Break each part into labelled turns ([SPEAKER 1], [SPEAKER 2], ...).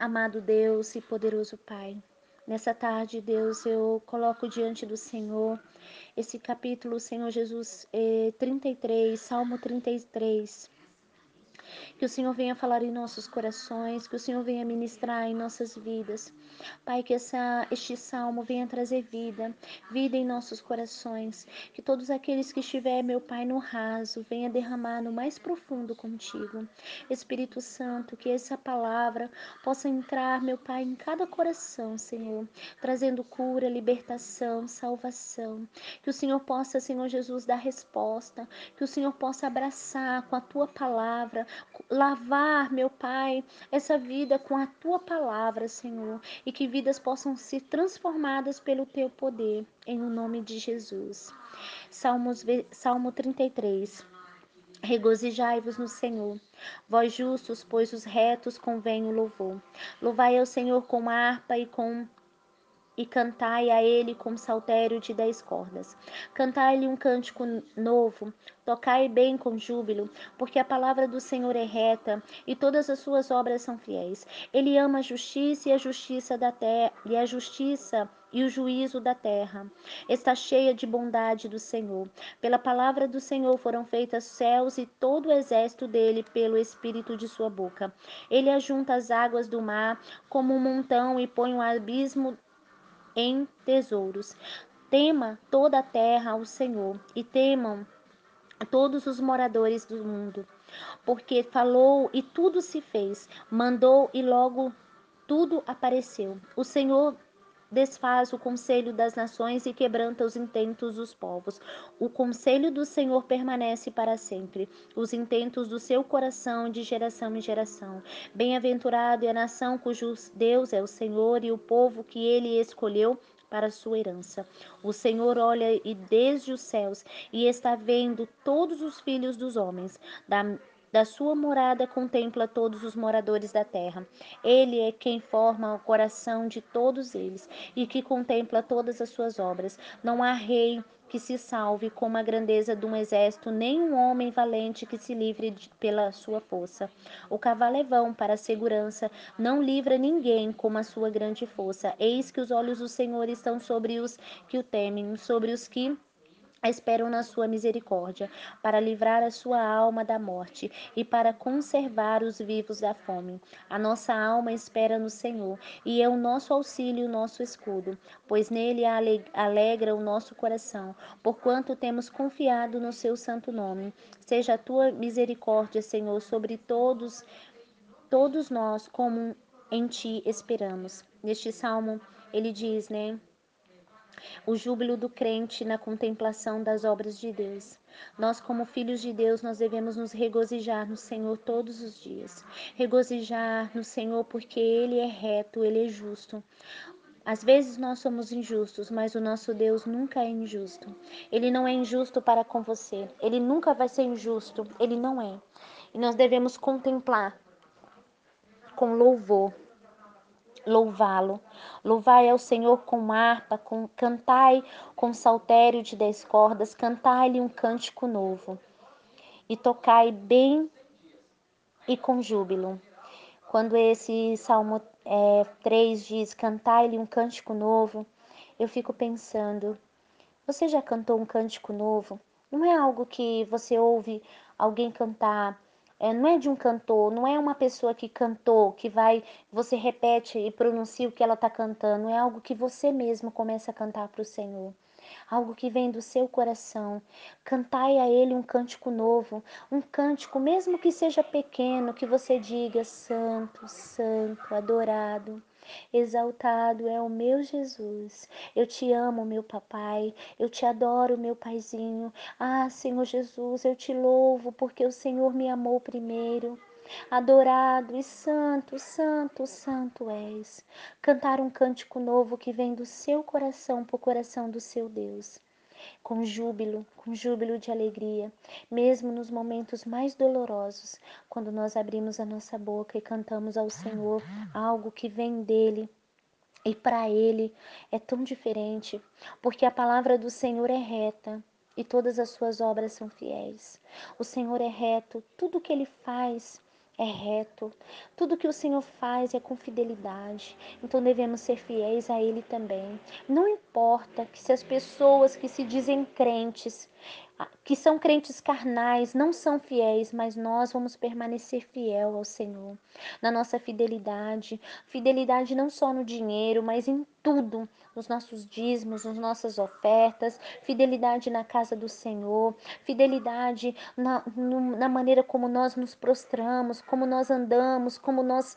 [SPEAKER 1] Amado Deus e poderoso Pai, nessa tarde, Deus, eu coloco diante do Senhor esse capítulo, Senhor Jesus, 33, eh, Salmo 33. Que o Senhor venha falar em nossos corações, que o Senhor venha ministrar em nossas vidas. Pai, que essa, este salmo venha trazer vida, vida em nossos corações. Que todos aqueles que estiver, meu Pai, no raso, venha derramar no mais profundo contigo. Espírito Santo, que essa palavra possa entrar, meu Pai, em cada coração, Senhor, trazendo cura, libertação, salvação. Que o Senhor possa, Senhor Jesus, dar resposta. Que o Senhor possa abraçar com a tua palavra, lavar, meu Pai, essa vida com a tua palavra, Senhor, e que vidas possam ser transformadas pelo teu poder, em o nome de Jesus. Salmos, Salmo 33. Regozijai-vos no Senhor, vós justos, pois os retos convém o louvor. Louvai ao Senhor com harpa e com e cantai a ele com saltério de dez cordas. Cantai-lhe um cântico novo, tocai bem com júbilo, porque a palavra do Senhor é reta e todas as suas obras são fiéis. Ele ama a justiça e a justiça da terra e a justiça e o juízo da terra. Está cheia de bondade do Senhor. Pela palavra do Senhor foram feitas céus e todo o exército dele pelo espírito de sua boca. Ele ajunta as águas do mar como um montão e põe um abismo em tesouros. Tema toda a terra ao Senhor e temam todos os moradores do mundo, porque falou e tudo se fez, mandou e logo tudo apareceu. O Senhor desfaz o conselho das nações e quebranta os intentos dos povos. O conselho do Senhor permanece para sempre, os intentos do seu coração de geração em geração. Bem-aventurado é a nação cujo Deus é o Senhor e o povo que ele escolheu para sua herança. O Senhor olha e desde os céus e está vendo todos os filhos dos homens. Da da sua morada contempla todos os moradores da terra. Ele é quem forma o coração de todos eles e que contempla todas as suas obras. Não há rei que se salve com a grandeza de um exército, nem um homem valente que se livre de, pela sua força. O cavalo é vão para a segurança, não livra ninguém com a sua grande força. Eis que os olhos do Senhor estão sobre os que o temem, sobre os que esperam na sua misericórdia, para livrar a sua alma da morte e para conservar os vivos da fome. A nossa alma espera no Senhor, e é o nosso auxílio o nosso escudo, pois nele alegra o nosso coração, porquanto temos confiado no seu santo nome. Seja a tua misericórdia, Senhor, sobre todos todos nós, como em ti esperamos. Neste salmo ele diz, né? O júbilo do crente na contemplação das obras de Deus. Nós, como filhos de Deus, nós devemos nos regozijar no Senhor todos os dias. Regozijar no Senhor porque Ele é reto, Ele é justo. Às vezes nós somos injustos, mas o nosso Deus nunca é injusto. Ele não é injusto para com você. Ele nunca vai ser injusto. Ele não é. E nós devemos contemplar com louvor louvá-lo. Louvai ao Senhor com harpa, com, cantai com saltério de dez cordas, cantai-lhe um cântico novo. E tocai bem e com júbilo. Quando esse Salmo é, 3 diz, cantai-lhe um cântico novo, eu fico pensando, você já cantou um cântico novo? Não é algo que você ouve alguém cantar é, não é de um cantor, não é uma pessoa que cantou, que vai, você repete e pronuncia o que ela está cantando, é algo que você mesmo começa a cantar para o Senhor. Algo que vem do seu coração. Cantai a Ele um cântico novo, um cântico, mesmo que seja pequeno, que você diga: Santo, Santo, adorado. Exaltado é o meu Jesus. Eu te amo, meu papai. Eu te adoro, meu paizinho. Ah, Senhor Jesus, eu te louvo porque o Senhor me amou primeiro. Adorado e santo, santo, santo és. Cantar um cântico novo que vem do seu coração para o coração do seu Deus com júbilo, com júbilo de alegria, mesmo nos momentos mais dolorosos, quando nós abrimos a nossa boca e cantamos ao Senhor algo que vem dele. E para ele é tão diferente, porque a palavra do Senhor é reta e todas as suas obras são fiéis. O Senhor é reto, tudo que ele faz é reto. Tudo que o Senhor faz é com fidelidade. Então devemos ser fiéis a Ele também. Não importa que se as pessoas que se dizem crentes, que são crentes carnais, não são fiéis, mas nós vamos permanecer fiel ao Senhor. Na nossa fidelidade, fidelidade não só no dinheiro, mas em tudo, nos nossos dízimos, nas nossas ofertas, fidelidade na casa do Senhor, fidelidade na, na maneira como nós nos prostramos, como nós andamos, como nós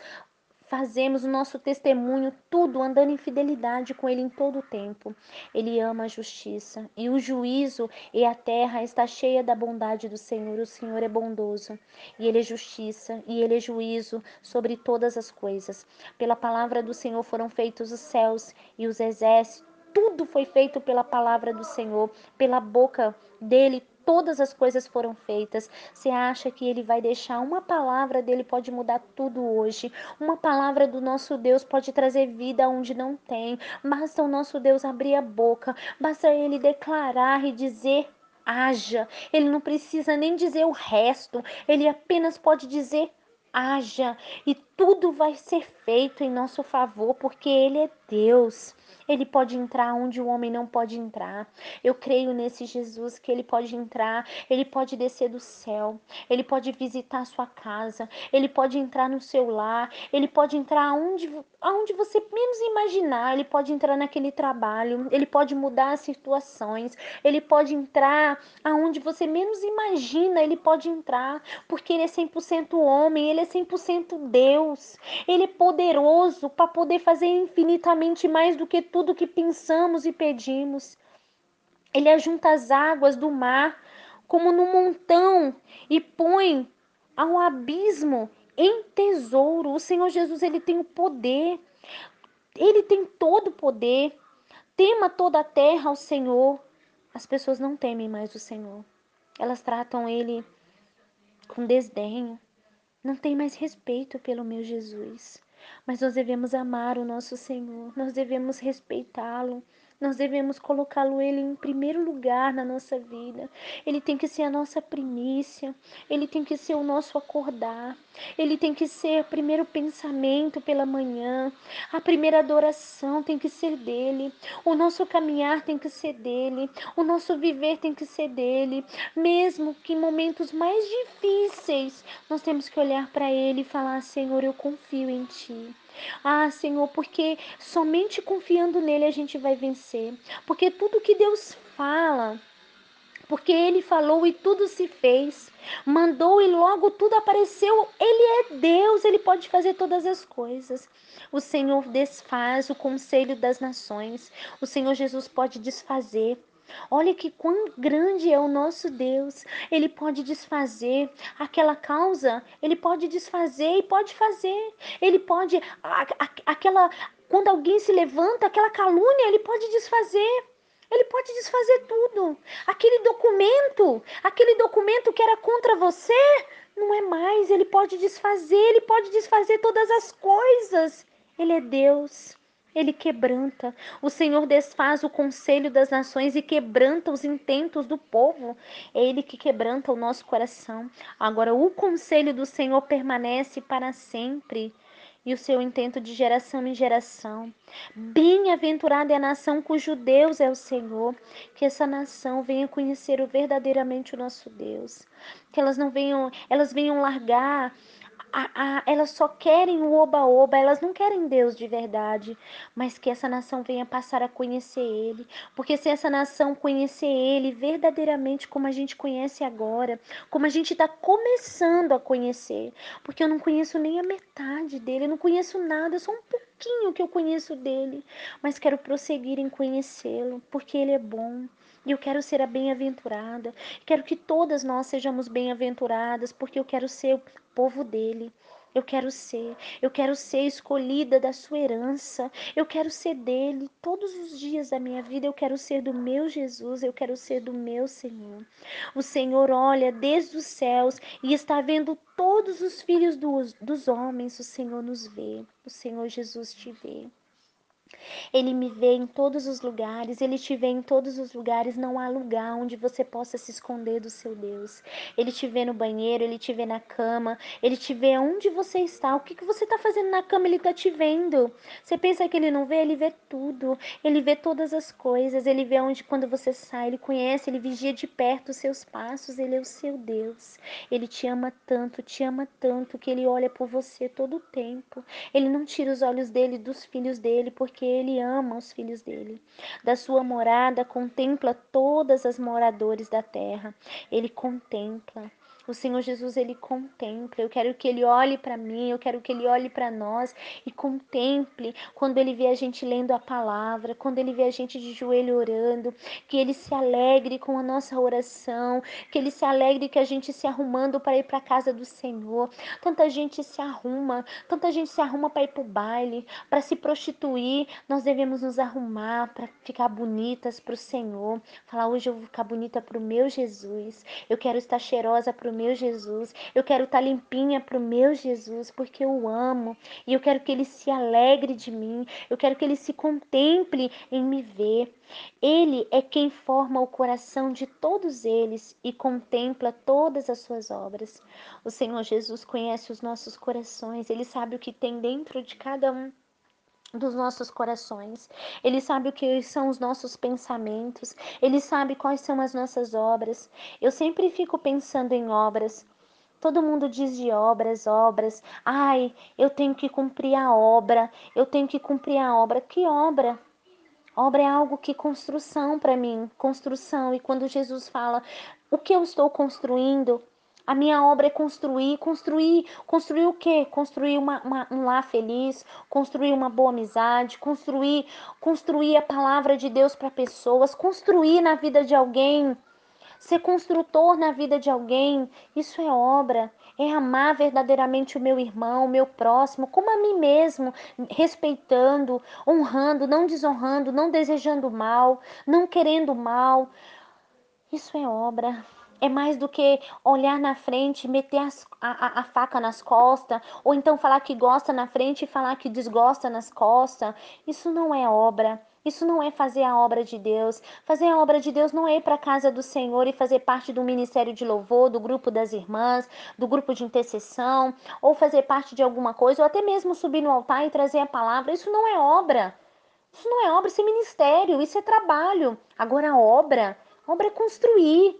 [SPEAKER 1] fazemos o nosso testemunho, tudo andando em fidelidade com Ele em todo o tempo. Ele ama a justiça e o juízo e a terra está cheia da bondade do Senhor. O Senhor é bondoso e Ele é justiça e Ele é juízo sobre todas as coisas. Pela palavra do Senhor foram feitos os céus e os exércitos. Tudo foi feito pela palavra do Senhor, pela boca dele todas as coisas foram feitas. Você acha que ele vai deixar uma palavra dele pode mudar tudo hoje? Uma palavra do nosso Deus pode trazer vida onde não tem. Basta o nosso Deus abrir a boca, basta ele declarar e dizer haja. Ele não precisa nem dizer o resto, ele apenas pode dizer haja e tudo vai ser feito em nosso favor, porque ele é Deus. Ele pode entrar onde o homem não pode entrar. Eu creio nesse Jesus que ele pode entrar, ele pode descer do céu, ele pode visitar a sua casa, ele pode entrar no seu lar, ele pode entrar aonde, aonde você menos imaginar, ele pode entrar naquele trabalho, ele pode mudar as situações, ele pode entrar aonde você menos imagina, ele pode entrar, porque ele é 100% homem, ele é 100% Deus. Ele é poderoso para poder fazer infinitamente mais do que tudo tudo que pensamos e pedimos. Ele ajunta as águas do mar como num montão e põe ao abismo em tesouro. O Senhor Jesus, ele tem o poder. Ele tem todo o poder. Tema toda a terra ao Senhor. As pessoas não temem mais o Senhor. Elas tratam ele com desdenho. Não tem mais respeito pelo meu Jesus. Mas nós devemos amar o nosso Senhor, nós devemos respeitá-lo, nós devemos colocá-lo ele em primeiro lugar na nossa vida. Ele tem que ser a nossa primícia, ele tem que ser o nosso acordar, ele tem que ser o primeiro pensamento pela manhã, a primeira adoração tem que ser dele, o nosso caminhar tem que ser dele, o nosso viver tem que ser dele, mesmo que em momentos mais difíceis nós temos que olhar para ele e falar: Senhor, eu confio em ti. Ah, Senhor, porque somente confiando nele a gente vai vencer. Porque tudo que Deus fala, porque ele falou e tudo se fez, mandou e logo tudo apareceu. Ele é Deus, ele pode fazer todas as coisas. O Senhor desfaz o conselho das nações. O Senhor Jesus pode desfazer. Olha que quão grande é o nosso Deus. Ele pode desfazer aquela causa, ele pode desfazer e pode fazer. Ele pode a, a, aquela quando alguém se levanta, aquela calúnia, ele pode desfazer. Ele pode desfazer tudo. Aquele documento, aquele documento que era contra você, não é mais. Ele pode desfazer, ele pode desfazer todas as coisas. Ele é Deus. Ele quebranta. O Senhor desfaz o conselho das nações e quebranta os intentos do povo. É Ele que quebranta o nosso coração. Agora, o conselho do Senhor permanece para sempre e o seu intento de geração em geração. Bem-aventurada é a nação cujo Deus é o Senhor, que essa nação venha conhecer verdadeiramente o nosso Deus, que elas não venham, elas venham largar a, a, elas só querem o oba-oba, elas não querem Deus de verdade, mas que essa nação venha passar a conhecer Ele, porque se essa nação conhecer Ele verdadeiramente como a gente conhece agora, como a gente está começando a conhecer, porque eu não conheço nem a metade dele, eu não conheço nada, só um pouquinho que eu conheço dele, mas quero prosseguir em conhecê-lo, porque Ele é bom. E eu quero ser a bem-aventurada. Quero que todas nós sejamos bem-aventuradas, porque eu quero ser povo dele. Eu quero ser, eu quero ser escolhida da sua herança. Eu quero ser dele todos os dias da minha vida. Eu quero ser do meu Jesus, eu quero ser do meu Senhor. O Senhor olha desde os céus e está vendo todos os filhos dos, dos homens. O Senhor nos vê, o Senhor Jesus te vê. Ele me vê em todos os lugares, ele te vê em todos os lugares. Não há lugar onde você possa se esconder do seu Deus. Ele te vê no banheiro, ele te vê na cama, ele te vê onde você está. O que, que você está fazendo na cama, ele está te vendo. Você pensa que ele não vê? Ele vê tudo. Ele vê todas as coisas. Ele vê onde, quando você sai, ele conhece, ele vigia de perto os seus passos. Ele é o seu Deus. Ele te ama tanto, te ama tanto, que ele olha por você todo o tempo. Ele não tira os olhos dele dos filhos dele, porque ele ama os filhos dele. Da sua morada contempla todas as moradores da terra. Ele contempla. O Senhor Jesus, ele contempla. Eu quero que ele olhe para mim, eu quero que ele olhe para nós e contemple quando ele vê a gente lendo a palavra, quando ele vê a gente de joelho orando, que ele se alegre com a nossa oração, que ele se alegre que a gente se arrumando para ir para a casa do Senhor. Tanta gente se arruma, tanta gente se arruma para ir para o baile, para se prostituir. Nós devemos nos arrumar para ficar bonitas para o Senhor. Falar, hoje eu vou ficar bonita para o meu Jesus. Eu quero estar cheirosa para o meu Jesus. Eu quero estar tá limpinha para o meu Jesus, porque eu amo. E eu quero que ele se alegre de mim. Eu quero que ele se contemple em me ver. Ele é quem forma o coração de todos eles e contempla todas as suas obras. O Senhor Jesus conhece os nossos corações, ele sabe o que tem dentro de cada um dos nossos corações. Ele sabe o que são os nossos pensamentos. Ele sabe quais são as nossas obras. Eu sempre fico pensando em obras. Todo mundo diz de obras, obras. Ai, eu tenho que cumprir a obra. Eu tenho que cumprir a obra. Que obra? Obra é algo que construção para mim, construção. E quando Jesus fala, o que eu estou construindo? A minha obra é construir, construir, construir o quê? Construir uma, uma, um lar feliz, construir uma boa amizade, construir, construir a palavra de Deus para pessoas, construir na vida de alguém, ser construtor na vida de alguém. Isso é obra. É amar verdadeiramente o meu irmão, o meu próximo, como a mim mesmo, respeitando, honrando, não desonrando, não desejando mal, não querendo mal. Isso é obra é mais do que olhar na frente, meter as, a, a, faca nas costas, ou então falar que gosta na frente e falar que desgosta nas costas. Isso não é obra. Isso não é fazer a obra de Deus. Fazer a obra de Deus não é ir para a casa do Senhor e fazer parte do ministério de louvor, do grupo das irmãs, do grupo de intercessão, ou fazer parte de alguma coisa, ou até mesmo subir no altar e trazer a palavra. Isso não é obra. Isso não é obra, isso é ministério, isso é trabalho. Agora, obra, obra é construir.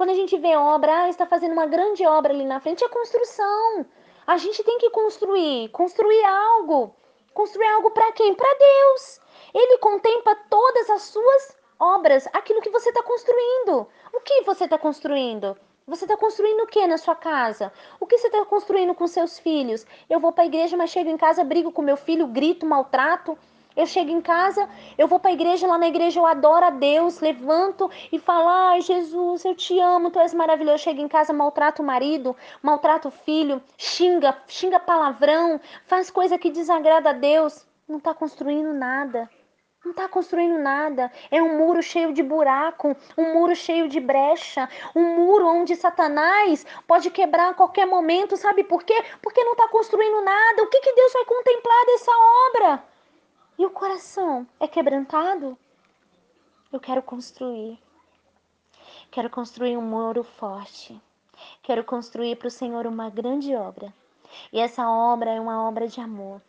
[SPEAKER 1] Quando a gente vê obra, ah, está fazendo uma grande obra ali na frente, é construção. A gente tem que construir, construir algo. Construir algo para quem? Para Deus. Ele contempla todas as suas obras, aquilo que você está construindo. O que você está construindo? Você está construindo o que na sua casa? O que você está construindo com seus filhos? Eu vou para a igreja, mas chego em casa, brigo com meu filho, grito, maltrato. Eu chego em casa, eu vou para a igreja, lá na igreja eu adoro a Deus, levanto e falo: Ai, Jesus, eu te amo, tu és maravilhoso. Chego em casa, maltrato o marido, maltrato o filho, xinga, xinga palavrão, faz coisa que desagrada a Deus. Não está construindo nada. Não está construindo nada. É um muro cheio de buraco, um muro cheio de brecha, um muro onde Satanás pode quebrar a qualquer momento. Sabe por quê? Porque não está construindo nada. O que, que Deus vai contemplar dessa obra? E o coração é quebrantado, eu quero construir. Quero construir um muro forte. Quero construir para o Senhor uma grande obra. E essa obra é uma obra de amor.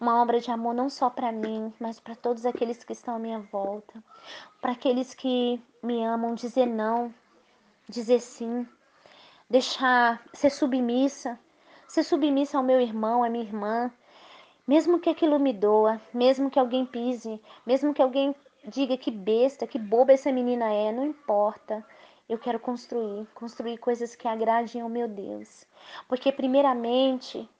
[SPEAKER 1] Uma obra de amor não só para mim, mas para todos aqueles que estão à minha volta. Para aqueles que me amam, dizer não, dizer sim, deixar ser submissa, ser submissa ao meu irmão, à minha irmã, mesmo que aquilo me doa, mesmo que alguém pise, mesmo que alguém diga que besta, que boba essa menina é, não importa. Eu quero construir, construir coisas que agradem ao meu Deus. Porque, primeiramente,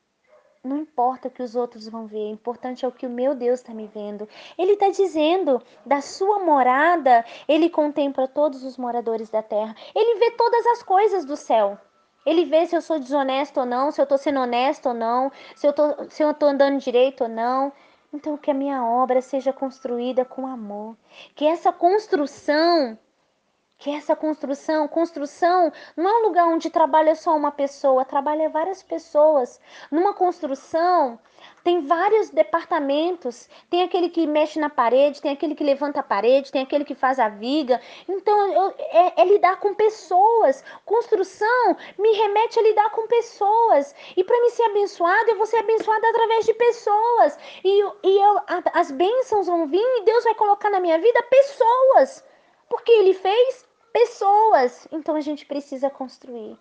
[SPEAKER 1] não importa o que os outros vão ver, o importante é o que o meu Deus está me vendo. Ele está dizendo: da sua morada, ele contempla todos os moradores da terra. Ele vê todas as coisas do céu. Ele vê se eu sou desonesto ou não, se eu estou sendo honesto ou não, se eu estou andando direito ou não. Então, que a minha obra seja construída com amor. Que essa construção que essa construção, construção não é um lugar onde trabalha só uma pessoa, trabalha várias pessoas. Numa construção, tem vários departamentos. Tem aquele que mexe na parede, tem aquele que levanta a parede, tem aquele que faz a viga. Então, eu, é, é, lidar com pessoas. Construção me remete a lidar com pessoas. E para me ser abençoada, eu vou ser abençoada através de pessoas. E, e eu, a, as bênçãos vão vir e Deus vai colocar na minha vida pessoas. Porque Ele fez pessoas. Então, a gente precisa construir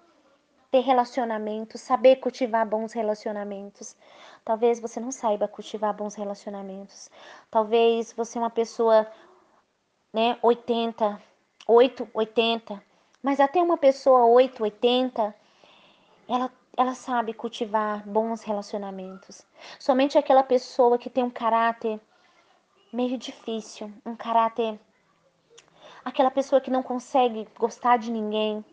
[SPEAKER 1] ter relacionamentos, saber cultivar bons relacionamentos. Talvez você não saiba cultivar bons relacionamentos. Talvez você é uma pessoa, né, 80, 8, 80. Mas até uma pessoa 8, 80, ela, ela sabe cultivar bons relacionamentos. Somente aquela pessoa que tem um caráter meio difícil, um caráter. Aquela pessoa que não consegue gostar de ninguém,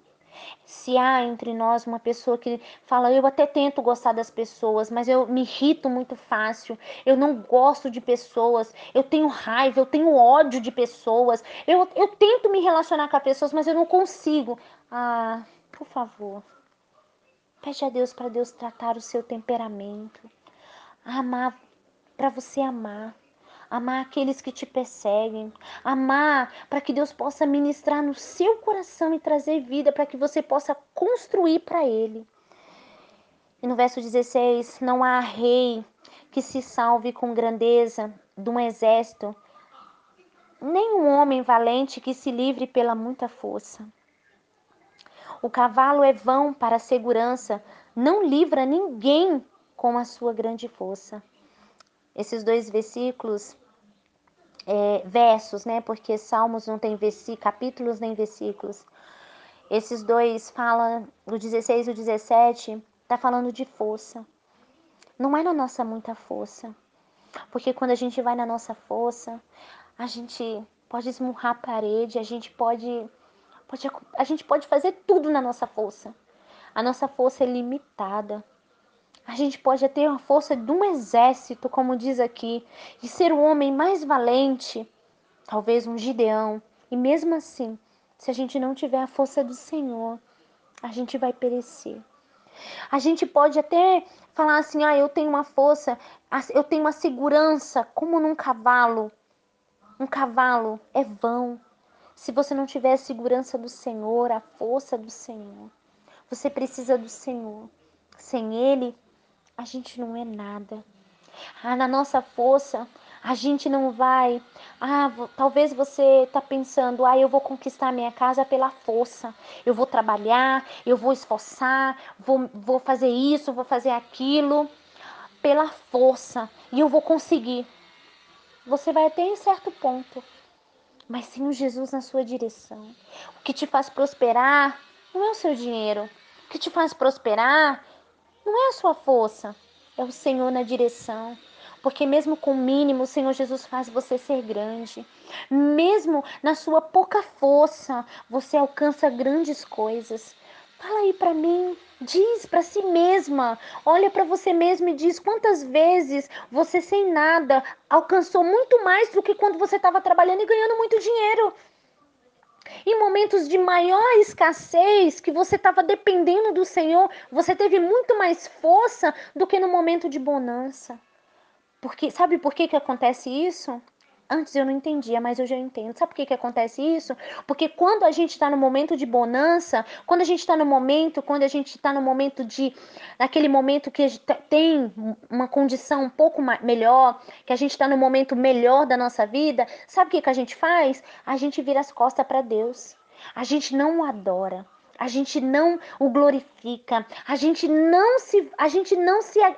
[SPEAKER 1] se há entre nós uma pessoa que fala, eu até tento gostar das pessoas, mas eu me irrito muito fácil, eu não gosto de pessoas, eu tenho raiva, eu tenho ódio de pessoas, eu, eu tento me relacionar com as pessoas, mas eu não consigo. Ah, por favor, pede a Deus para Deus tratar o seu temperamento, amar, para você amar amar aqueles que te perseguem, amar para que Deus possa ministrar no seu coração e trazer vida para que você possa construir para Ele. E no verso 16: Não há rei que se salve com grandeza de um exército, nem um homem valente que se livre pela muita força. O cavalo é vão para a segurança, não livra ninguém com a sua grande força esses dois versículos, é, versos, né? Porque Salmos não tem capítulos nem versículos. Esses dois falam, o 16 e o 17, tá falando de força. Não é na nossa muita força. Porque quando a gente vai na nossa força, a gente pode esmurrar a parede, a gente pode, pode a gente pode fazer tudo na nossa força. A nossa força é limitada. A gente pode ter a força de um exército, como diz aqui, de ser o homem mais valente, talvez um Gideão. E mesmo assim, se a gente não tiver a força do Senhor, a gente vai perecer. A gente pode até falar assim: ah, eu tenho uma força, eu tenho uma segurança, como num cavalo. Um cavalo é vão. Se você não tiver a segurança do Senhor, a força do Senhor, você precisa do Senhor. Sem Ele, a gente não é nada. Ah, na nossa força, a gente não vai. Ah, talvez você está pensando, ah, eu vou conquistar minha casa pela força. Eu vou trabalhar, eu vou esforçar, vou, vou fazer isso, vou fazer aquilo pela força e eu vou conseguir. Você vai até em certo ponto, mas sem o Jesus na sua direção. O que te faz prosperar não é o seu dinheiro. O que te faz prosperar não é a sua força, é o Senhor na direção. Porque mesmo com o mínimo, o Senhor Jesus faz você ser grande. Mesmo na sua pouca força, você alcança grandes coisas. Fala aí para mim, diz para si mesma, olha para você mesma e diz quantas vezes você sem nada alcançou muito mais do que quando você estava trabalhando e ganhando muito dinheiro. Em momentos de maior escassez, que você estava dependendo do Senhor, você teve muito mais força do que no momento de bonança. Porque sabe por que que acontece isso? Antes eu não entendia, mas eu já entendo. Sabe por que, que acontece isso? Porque quando a gente está no momento de bonança, quando a gente está no momento, quando a gente está no momento de. naquele momento que tem uma condição um pouco melhor, que a gente está no momento melhor da nossa vida, sabe o que, que a gente faz? A gente vira as costas para Deus. A gente não o adora a gente não o glorifica, a gente não se, a gente não se, a,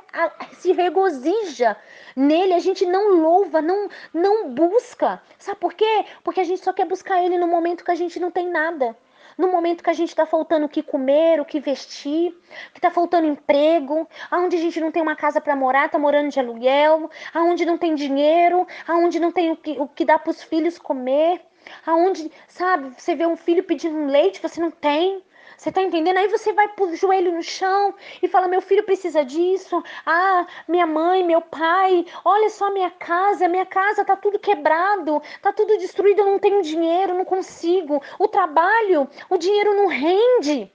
[SPEAKER 1] se regozija nele, a gente não louva, não, não busca. Sabe por quê? Porque a gente só quer buscar ele no momento que a gente não tem nada. No momento que a gente está faltando o que comer, o que vestir, que está faltando emprego, aonde a gente não tem uma casa para morar, está morando de aluguel, aonde não tem dinheiro, aonde não tem o que, o que dá para os filhos comer, aonde, sabe, você vê um filho pedindo leite, você não tem, Você tá entendendo? Aí você vai pro joelho no chão e fala: Meu filho precisa disso. Ah, minha mãe, meu pai, olha só minha casa. Minha casa tá tudo quebrado, tá tudo destruído. Eu não tenho dinheiro, não consigo. O trabalho, o dinheiro não rende.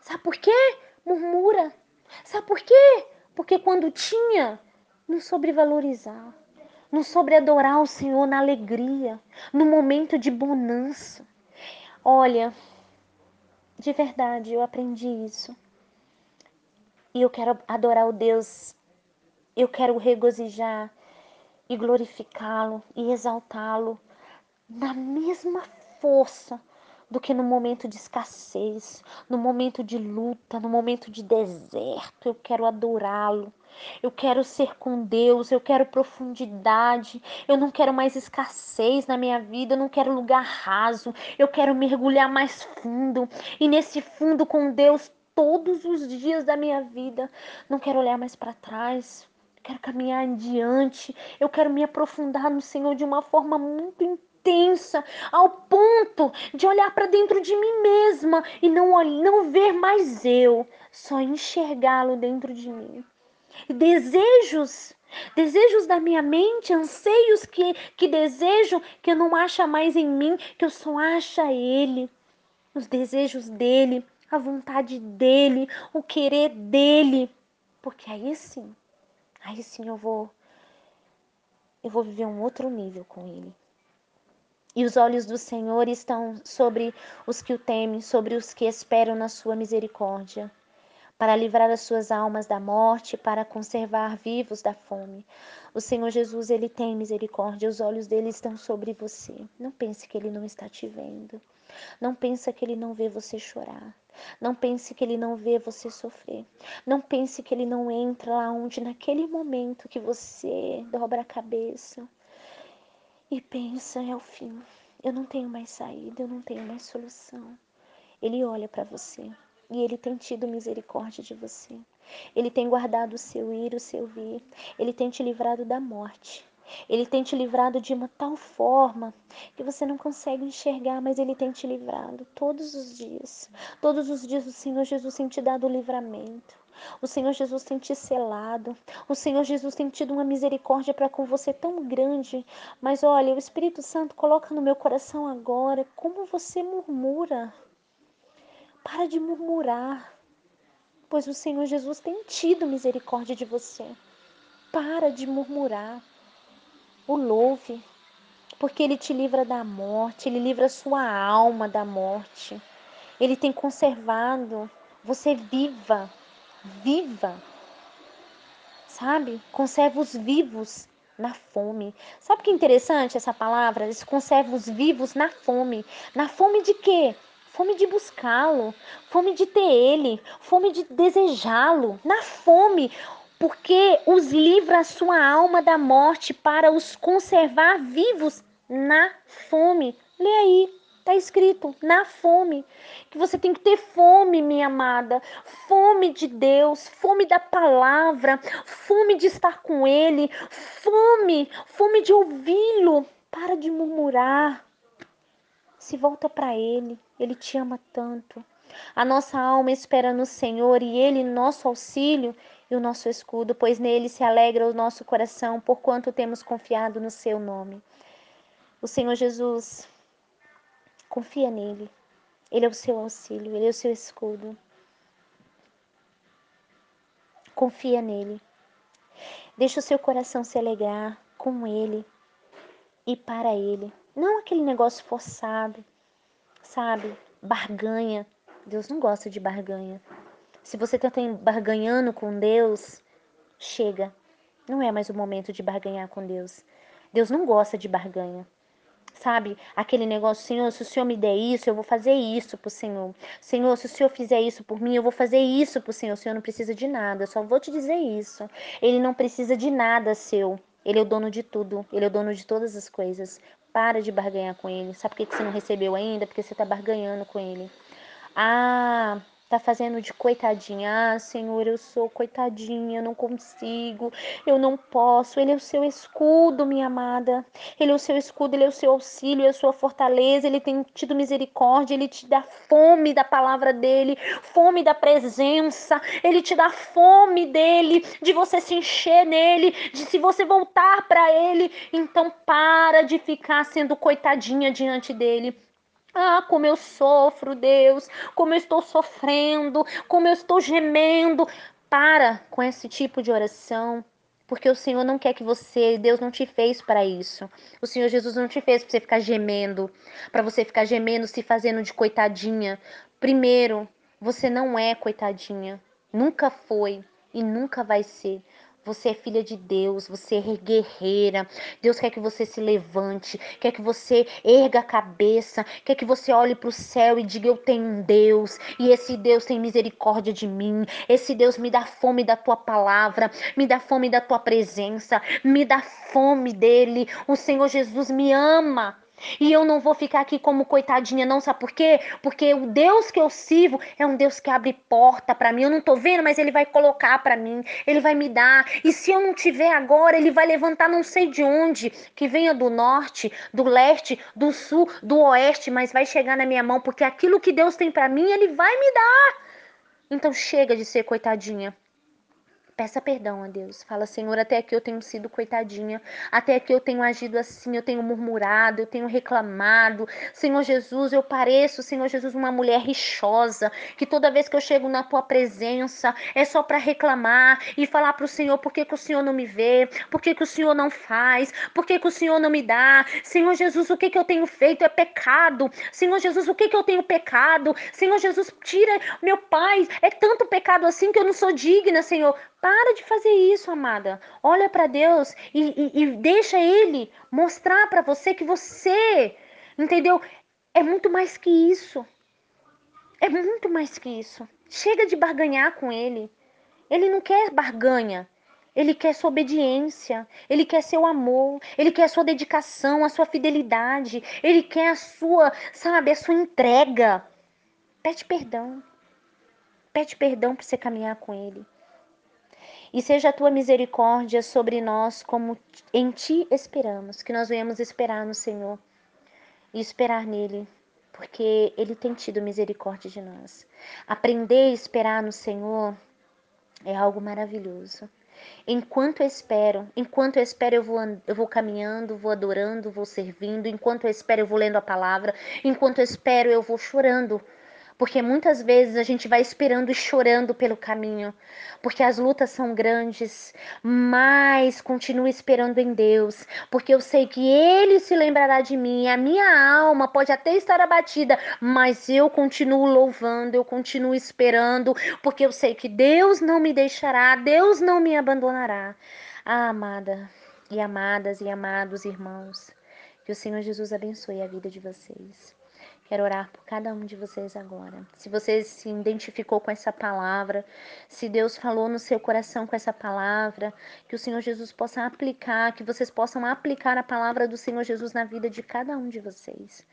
[SPEAKER 1] Sabe por quê? Murmura. Sabe por quê? Porque quando tinha, não sobrevalorizar. Não sobreadorar o Senhor na alegria, no momento de bonança. Olha, de verdade, eu aprendi isso. E eu quero adorar o Deus, eu quero regozijar e glorificá-lo e exaltá-lo na mesma força do que no momento de escassez, no momento de luta, no momento de deserto. Eu quero adorá-lo. Eu quero ser com Deus, eu quero profundidade, eu não quero mais escassez na minha vida, eu não quero lugar raso, eu quero mergulhar mais fundo e nesse fundo com Deus todos os dias da minha vida. Não quero olhar mais para trás, quero caminhar adiante, eu quero me aprofundar no Senhor de uma forma muito intensa, ao ponto de olhar para dentro de mim mesma e não, não ver mais eu, só enxergá-lo dentro de mim desejos, desejos da minha mente, anseios que, que desejo que eu não acha mais em mim, que eu só acha Ele, os desejos dele, a vontade dele, o querer dele, porque aí sim, aí sim eu vou, eu vou viver um outro nível com Ele. E os olhos do Senhor estão sobre os que o temem, sobre os que esperam na sua misericórdia para livrar as suas almas da morte, para conservar vivos da fome. O Senhor Jesus, ele tem misericórdia, os olhos dele estão sobre você. Não pense que ele não está te vendo. Não pense que ele não vê você chorar. Não pense que ele não vê você sofrer. Não pense que ele não entra lá onde naquele momento que você dobra a cabeça e pensa é o fim. Eu não tenho mais saída, eu não tenho mais solução. Ele olha para você e ele tem tido misericórdia de você. Ele tem guardado o seu ir, o seu vir. Ele tem te livrado da morte. Ele tem te livrado de uma tal forma que você não consegue enxergar, mas Ele tem te livrado todos os dias. Todos os dias o Senhor Jesus tem te dado o livramento. O Senhor Jesus tem te selado. O Senhor Jesus tem tido uma misericórdia para com você tão grande. Mas olha, o Espírito Santo coloca no meu coração agora como você murmura. Para de murmurar, pois o Senhor Jesus tem tido misericórdia de você. Para de murmurar. O louve, porque ele te livra da morte, ele livra a sua alma da morte. Ele tem conservado você viva, viva. Sabe? Conserva os vivos na fome. Sabe que interessante essa palavra? Conserva os vivos na fome. Na fome de quê? Fome de buscá-lo, fome de ter ele, fome de desejá-lo, na fome, porque os livra a sua alma da morte para os conservar vivos na fome. Lê aí, está escrito, na fome. Que você tem que ter fome, minha amada, fome de Deus, fome da palavra, fome de estar com Ele, fome, fome de ouvi-lo. Para de murmurar. Se volta para Ele. Ele te ama tanto. A nossa alma espera no Senhor e Ele, nosso auxílio e o nosso escudo, pois nele se alegra o nosso coração, porquanto temos confiado no Seu nome. O Senhor Jesus, confia nele. Ele é o seu auxílio, ele é o seu escudo. Confia nele. Deixa o seu coração se alegrar com ele e para ele. Não aquele negócio forçado sabe? Barganha. Deus não gosta de barganha. Se você está barganhando com Deus, chega. Não é mais o momento de barganhar com Deus. Deus não gosta de barganha. Sabe? Aquele negócio, Senhor, se o Senhor me der isso, eu vou fazer isso pro Senhor. Senhor, se o Senhor fizer isso por mim, eu vou fazer isso pro Senhor. O Senhor não precisa de nada, eu só vou te dizer isso. Ele não precisa de nada seu. Ele é o dono de tudo. Ele é o dono de todas as coisas. Para de barganhar com ele. Sabe por que você não recebeu ainda? Porque você está barganhando com ele. Ah, tá fazendo de coitadinha. Ah, Senhor, eu sou coitadinha, eu não consigo, eu não posso. Ele é o seu escudo, minha amada. Ele é o seu escudo, ele é o seu auxílio, é a sua fortaleza. Ele tem tido misericórdia, ele te dá fome da palavra dele, fome da presença. Ele te dá fome dele, de você se encher nele, de se você voltar para ele. Então para de ficar sendo coitadinha diante dele. Ah, como eu sofro, Deus, como eu estou sofrendo, como eu estou gemendo. Para com esse tipo de oração, porque o Senhor não quer que você, Deus não te fez para isso. O Senhor Jesus não te fez para você ficar gemendo, para você ficar gemendo, se fazendo de coitadinha. Primeiro, você não é coitadinha, nunca foi e nunca vai ser. Você é filha de Deus, você é guerreira. Deus quer que você se levante, quer que você erga a cabeça, quer que você olhe para o céu e diga: Eu tenho um Deus, e esse Deus tem misericórdia de mim. Esse Deus me dá fome da tua palavra, me dá fome da tua presença, me dá fome dele. O Senhor Jesus me ama. E eu não vou ficar aqui como coitadinha, não, sabe por quê? Porque o Deus que eu sirvo é um Deus que abre porta para mim. Eu não tô vendo, mas ele vai colocar para mim, ele vai me dar. E se eu não tiver agora, ele vai levantar não sei de onde, que venha do norte, do leste, do sul, do oeste, mas vai chegar na minha mão, porque aquilo que Deus tem para mim, ele vai me dar. Então chega de ser coitadinha. Peça perdão a Deus. Fala, Senhor, até aqui eu tenho sido coitadinha. Até aqui eu tenho agido assim, eu tenho murmurado, eu tenho reclamado. Senhor Jesus, eu pareço, Senhor Jesus, uma mulher rixosa, que toda vez que eu chego na tua presença é só para reclamar e falar para o Senhor por que, que o Senhor não me vê, por que, que o Senhor não faz, por que, que o Senhor não me dá. Senhor Jesus, o que, que eu tenho feito é pecado. Senhor Jesus, o que, que eu tenho pecado? Senhor Jesus, tira meu Pai. É tanto pecado assim que eu não sou digna, Senhor. Para de fazer isso, amada. Olha para Deus e, e, e deixa Ele mostrar para você que você, entendeu? É muito mais que isso. É muito mais que isso. Chega de barganhar com Ele. Ele não quer barganha. Ele quer sua obediência, ele quer seu amor, ele quer a sua dedicação, a sua fidelidade, ele quer a sua, sabe, a sua entrega. Pede perdão. Pede perdão para você caminhar com ele. E seja a tua misericórdia sobre nós, como em ti esperamos, que nós venhamos esperar no Senhor e esperar nele, porque ele tem tido misericórdia de nós. Aprender a esperar no Senhor é algo maravilhoso. Enquanto eu espero, enquanto eu espero, eu vou, eu vou caminhando, vou adorando, vou servindo. Enquanto eu espero, eu vou lendo a palavra. Enquanto eu espero, eu vou chorando porque muitas vezes a gente vai esperando e chorando pelo caminho, porque as lutas são grandes, mas continue esperando em Deus, porque eu sei que Ele se lembrará de mim. A minha alma pode até estar abatida, mas eu continuo louvando, eu continuo esperando, porque eu sei que Deus não me deixará, Deus não me abandonará. Ah, amada e amadas e amados irmãos, que o Senhor Jesus abençoe a vida de vocês. Quero orar por cada um de vocês agora. Se você se identificou com essa palavra, se Deus falou no seu coração com essa palavra, que o Senhor Jesus possa aplicar, que vocês possam aplicar a palavra do Senhor Jesus na vida de cada um de vocês.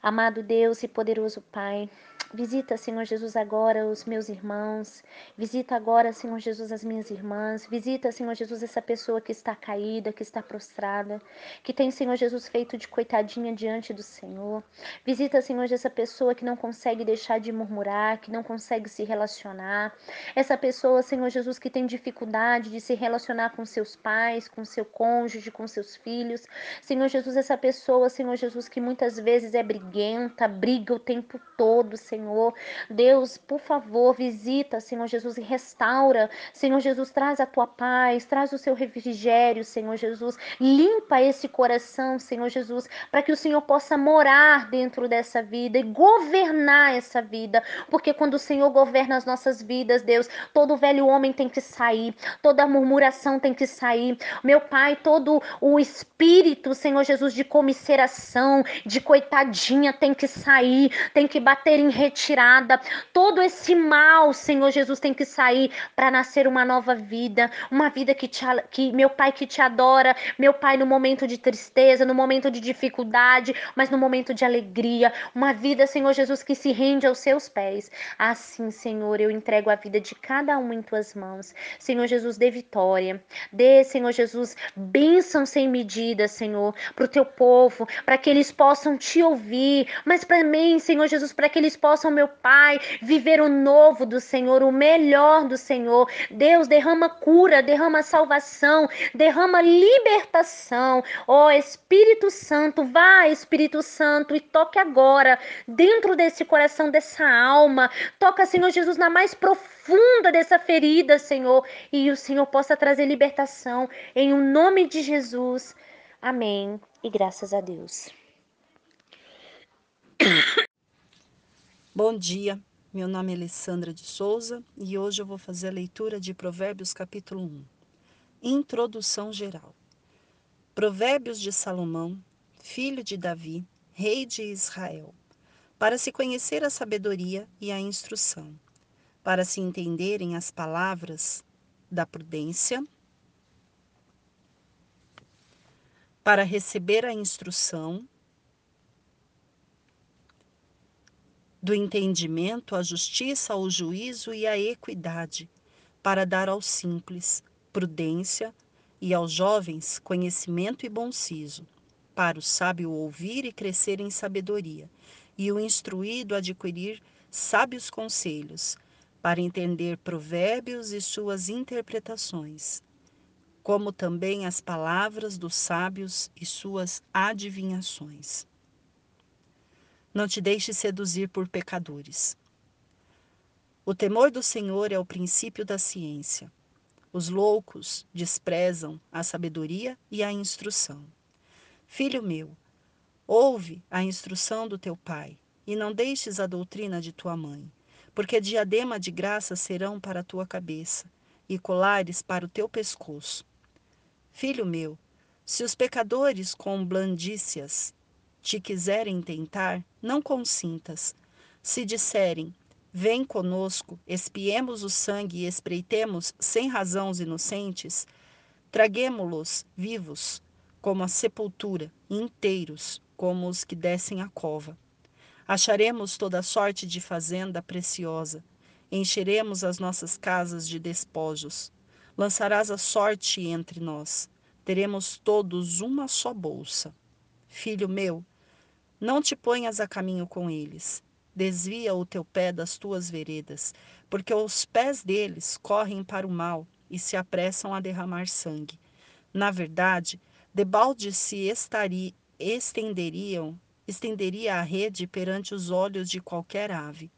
[SPEAKER 1] Amado Deus e poderoso Pai, Visita, Senhor Jesus, agora os meus irmãos. Visita agora, Senhor Jesus, as minhas irmãs. Visita, Senhor Jesus, essa pessoa que está caída, que está prostrada, que tem, Senhor Jesus, feito de coitadinha diante do Senhor. Visita, Senhor, essa pessoa que não consegue deixar de murmurar, que não consegue se relacionar. Essa pessoa, Senhor Jesus, que tem dificuldade de se relacionar com seus pais, com seu cônjuge, com seus filhos. Senhor Jesus, essa pessoa, Senhor Jesus, que muitas vezes é briguenta, briga o tempo todo, Senhor. Senhor. Deus, por favor, visita, Senhor Jesus, e restaura. Senhor Jesus, traz a tua paz, traz o seu refrigério, Senhor Jesus. Limpa esse coração, Senhor Jesus, para que o Senhor possa morar dentro dessa vida e governar essa vida. Porque quando o Senhor governa as nossas vidas, Deus, todo velho homem tem que sair, toda murmuração tem que sair. Meu Pai, todo o espírito, Senhor Jesus, de comisseração, de coitadinha tem que sair, tem que bater em retirada, todo esse mal, Senhor Jesus, tem que sair para nascer uma nova vida, uma vida que, te, que meu Pai que te adora, meu Pai no momento de tristeza, no momento de dificuldade, mas no momento de alegria, uma vida, Senhor Jesus, que se rende aos seus pés. Assim, Senhor, eu entrego a vida de cada um em tuas mãos. Senhor Jesus, dê vitória, dê, Senhor Jesus, bênção sem medida, Senhor, para o teu povo, para que eles possam te ouvir, mas para mim, Senhor Jesus, para que eles possam, meu Pai, viver o novo do Senhor, o melhor do Senhor. Deus, derrama cura, derrama salvação, derrama libertação. Ó oh, Espírito Santo, vá, Espírito Santo, e toque agora dentro desse coração, dessa alma. Toca, Senhor Jesus, na mais profunda dessa ferida, Senhor, e o Senhor possa trazer libertação em o um nome de Jesus. Amém. E graças a Deus.
[SPEAKER 2] Bom dia, meu nome é Alessandra de Souza e hoje eu vou fazer a leitura de Provérbios capítulo 1. Introdução geral. Provérbios de Salomão, filho de Davi, rei de Israel, para se conhecer a sabedoria e a instrução, para se entenderem as palavras da prudência, para receber a instrução do entendimento, a justiça, o juízo e a equidade, para dar aos simples prudência e aos jovens conhecimento e bom siso, para o sábio ouvir e crescer em sabedoria, e o instruído adquirir sábios conselhos, para entender provérbios e suas interpretações como também as palavras dos sábios e suas adivinhações. Não te deixes seduzir por pecadores. O temor do Senhor é o princípio da ciência. Os loucos desprezam a sabedoria e a instrução. Filho meu, ouve a instrução do teu pai, e não deixes a doutrina de tua mãe, porque diadema de graça serão para a tua cabeça, e colares para o teu pescoço. Filho meu, se os pecadores com blandícias te quiserem tentar, não consintas. Se disserem, vem conosco, espiemos o sangue e espreitemos sem razão os inocentes, traguemo-los vivos, como a sepultura, inteiros, como os que descem a cova. Acharemos toda sorte de fazenda preciosa, encheremos as nossas casas de despojos lançarás a sorte entre nós. Teremos todos uma só bolsa. Filho meu, não te ponhas a caminho com eles. Desvia o teu pé das tuas veredas, porque os pés deles correm para o mal e se apressam a derramar sangue. Na verdade, debalde se estaria, estenderiam, estenderia a rede perante os olhos de qualquer ave.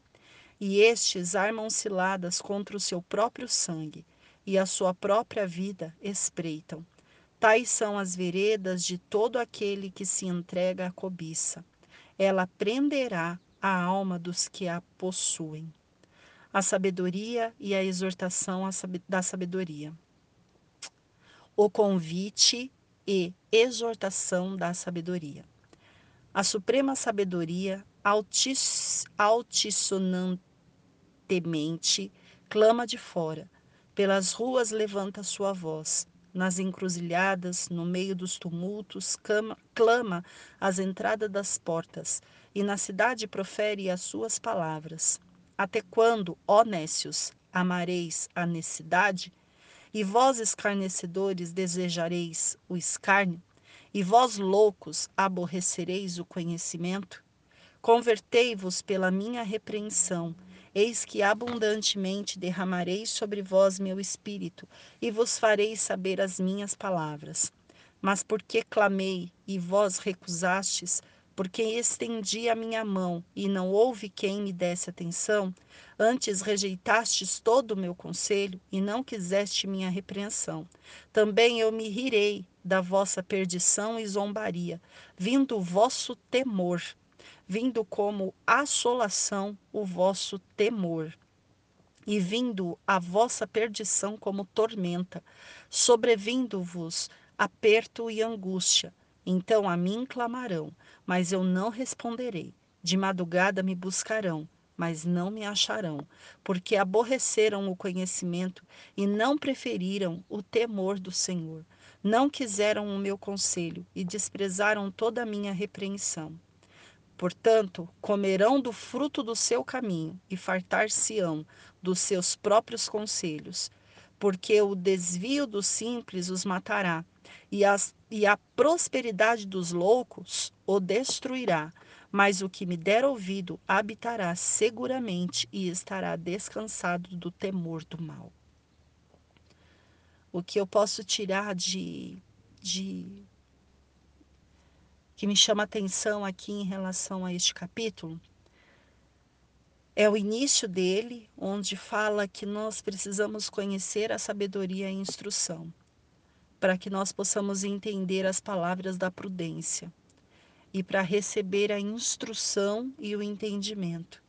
[SPEAKER 2] E estes armam ciladas contra o seu próprio sangue e a sua própria vida espreitam. Tais são as veredas de todo aquele que se entrega à cobiça. Ela prenderá a alma dos que a possuem. A sabedoria e a exortação da sabedoria. O convite e exortação da sabedoria. A suprema sabedoria altis, altissonantemente clama de fora, pelas ruas levanta sua voz, nas encruzilhadas, no meio dos tumultos, clama, clama às entradas das portas, e na cidade profere as suas palavras. Até quando, ó nécios, amareis a necessidade? E vós, escarnecedores, desejareis o escárnio? E vós, loucos, aborrecereis o conhecimento? Convertei-vos pela minha repreensão Eis que abundantemente derramarei sobre vós meu espírito, e vos farei saber as minhas palavras. Mas porque clamei e vós recusastes, porque estendi a minha mão e não houve quem me desse atenção, antes rejeitastes todo o meu conselho e não quiseste minha repreensão. Também eu me rirei da vossa perdição e zombaria, vindo o vosso temor vindo como assolação o vosso temor, e vindo a vossa perdição como tormenta, sobrevindo-vos aperto e angústia. Então a mim clamarão, mas eu não responderei. De madrugada me buscarão, mas não me acharão, porque aborreceram o conhecimento e não preferiram o temor do Senhor. Não quiseram o meu conselho e desprezaram toda a minha repreensão. Portanto, comerão do fruto do seu caminho e fartar-se-ão dos seus próprios conselhos, porque o desvio dos simples os matará, e, as, e a prosperidade dos loucos o destruirá. Mas o que me der ouvido habitará seguramente e estará descansado do temor do mal. O que eu posso tirar de, de que me chama atenção aqui em relação a este capítulo é o início dele, onde fala que nós precisamos conhecer a sabedoria e a instrução, para que nós possamos entender as palavras da prudência e para receber a instrução e o entendimento.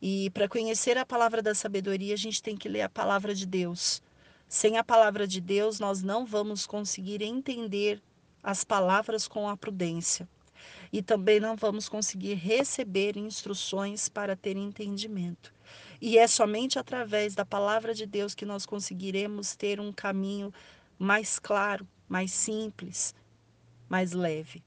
[SPEAKER 2] E para conhecer a palavra da sabedoria, a gente tem que ler a palavra de Deus. Sem a palavra de Deus, nós não vamos conseguir entender as palavras com a prudência. E também não vamos conseguir receber instruções para ter entendimento. E é somente através da palavra de Deus que nós conseguiremos ter um caminho mais claro, mais simples, mais leve.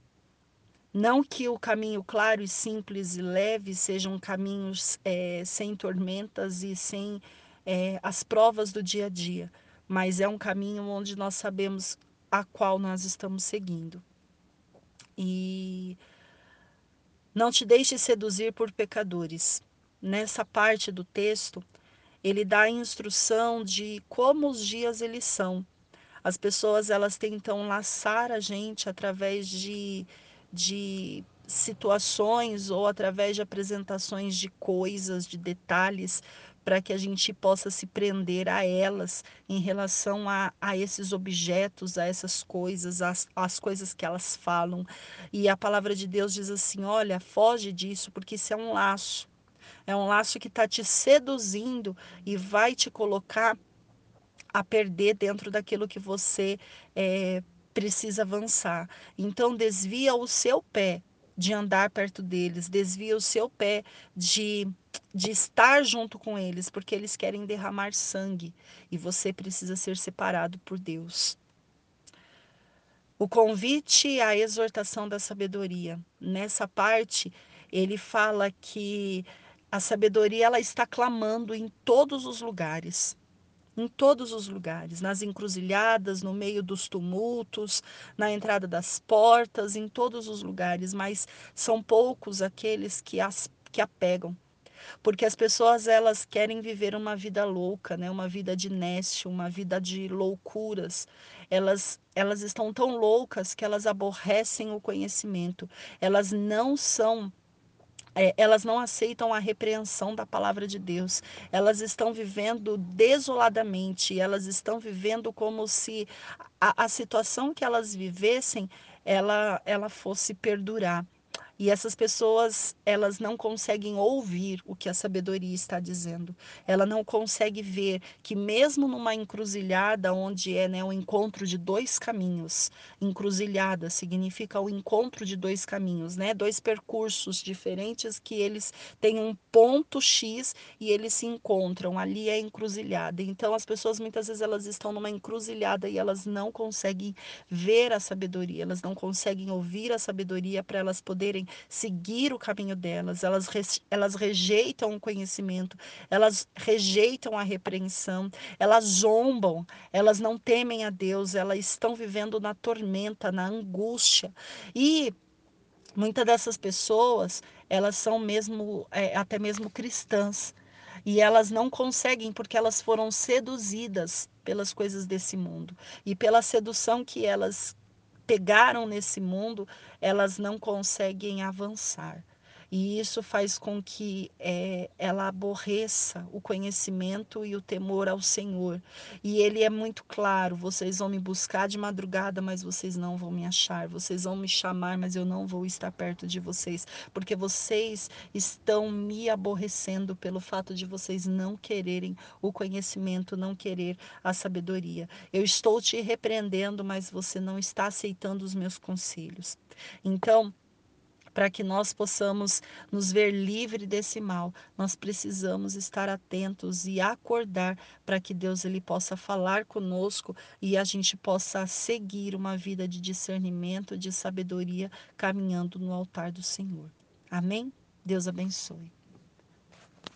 [SPEAKER 2] Não que o caminho claro e simples e leve sejam caminhos é, sem tormentas e sem é, as provas do dia a dia, mas é um caminho onde nós sabemos a qual nós estamos seguindo. E não te deixe seduzir por pecadores. Nessa parte do texto, ele dá a instrução de como os dias eles são. As pessoas elas tentam laçar a gente através de de situações ou através de apresentações de coisas, de detalhes, para que a gente possa se prender a elas em relação a, a esses objetos, a essas coisas, as, as coisas que elas falam. E a palavra de Deus diz assim: olha, foge disso, porque isso é um laço. É um laço que está te seduzindo e vai te colocar a perder dentro daquilo que você é, precisa avançar. Então, desvia o seu pé de andar perto deles, desvia o seu pé de, de estar junto com eles, porque eles querem derramar sangue e você precisa ser separado por Deus. O convite a exortação da sabedoria. Nessa parte, ele fala que a sabedoria ela está clamando em todos os lugares em todos os lugares, nas encruzilhadas, no meio dos tumultos, na entrada das portas, em todos os lugares, mas são poucos aqueles que as que a pegam. Porque as pessoas elas querem viver uma vida louca, né? Uma vida de nécio, uma vida de loucuras. Elas elas estão tão loucas que elas aborrecem o conhecimento. Elas não são é, elas não aceitam a repreensão da palavra de Deus. Elas estão vivendo desoladamente, elas estão vivendo como se a, a situação que elas vivessem ela, ela fosse perdurar. E essas pessoas, elas não conseguem ouvir o que a sabedoria está dizendo. Ela não consegue ver que mesmo numa encruzilhada onde é né, o encontro de dois caminhos, encruzilhada significa o encontro de dois caminhos, né? Dois percursos diferentes que eles têm um ponto X e eles se encontram. Ali é encruzilhada. Então as pessoas muitas vezes elas estão numa encruzilhada e elas não conseguem ver a sabedoria, elas não conseguem ouvir a sabedoria para elas poderem seguir o caminho delas, elas, re, elas rejeitam o conhecimento, elas rejeitam a repreensão, elas zombam, elas não temem a Deus, elas estão vivendo na tormenta, na angústia. E muitas dessas pessoas, elas são mesmo, é, até mesmo cristãs, e elas não conseguem porque elas foram seduzidas pelas coisas desse mundo e pela sedução que elas pegaram nesse mundo, elas não conseguem avançar. E isso faz com que é, ela aborreça o conhecimento e o temor ao Senhor. E ele é muito claro: vocês vão me buscar de madrugada, mas vocês não vão me achar. Vocês vão me chamar, mas eu não vou estar perto de vocês, porque vocês estão me aborrecendo pelo fato de vocês não quererem o conhecimento, não querer a sabedoria. Eu estou te repreendendo, mas você não está aceitando os meus conselhos. Então, para que nós possamos nos ver livre desse mal, nós precisamos estar atentos e acordar para que Deus ele possa falar conosco e a gente possa seguir uma vida de discernimento, de sabedoria, caminhando no altar do Senhor. Amém? Deus abençoe.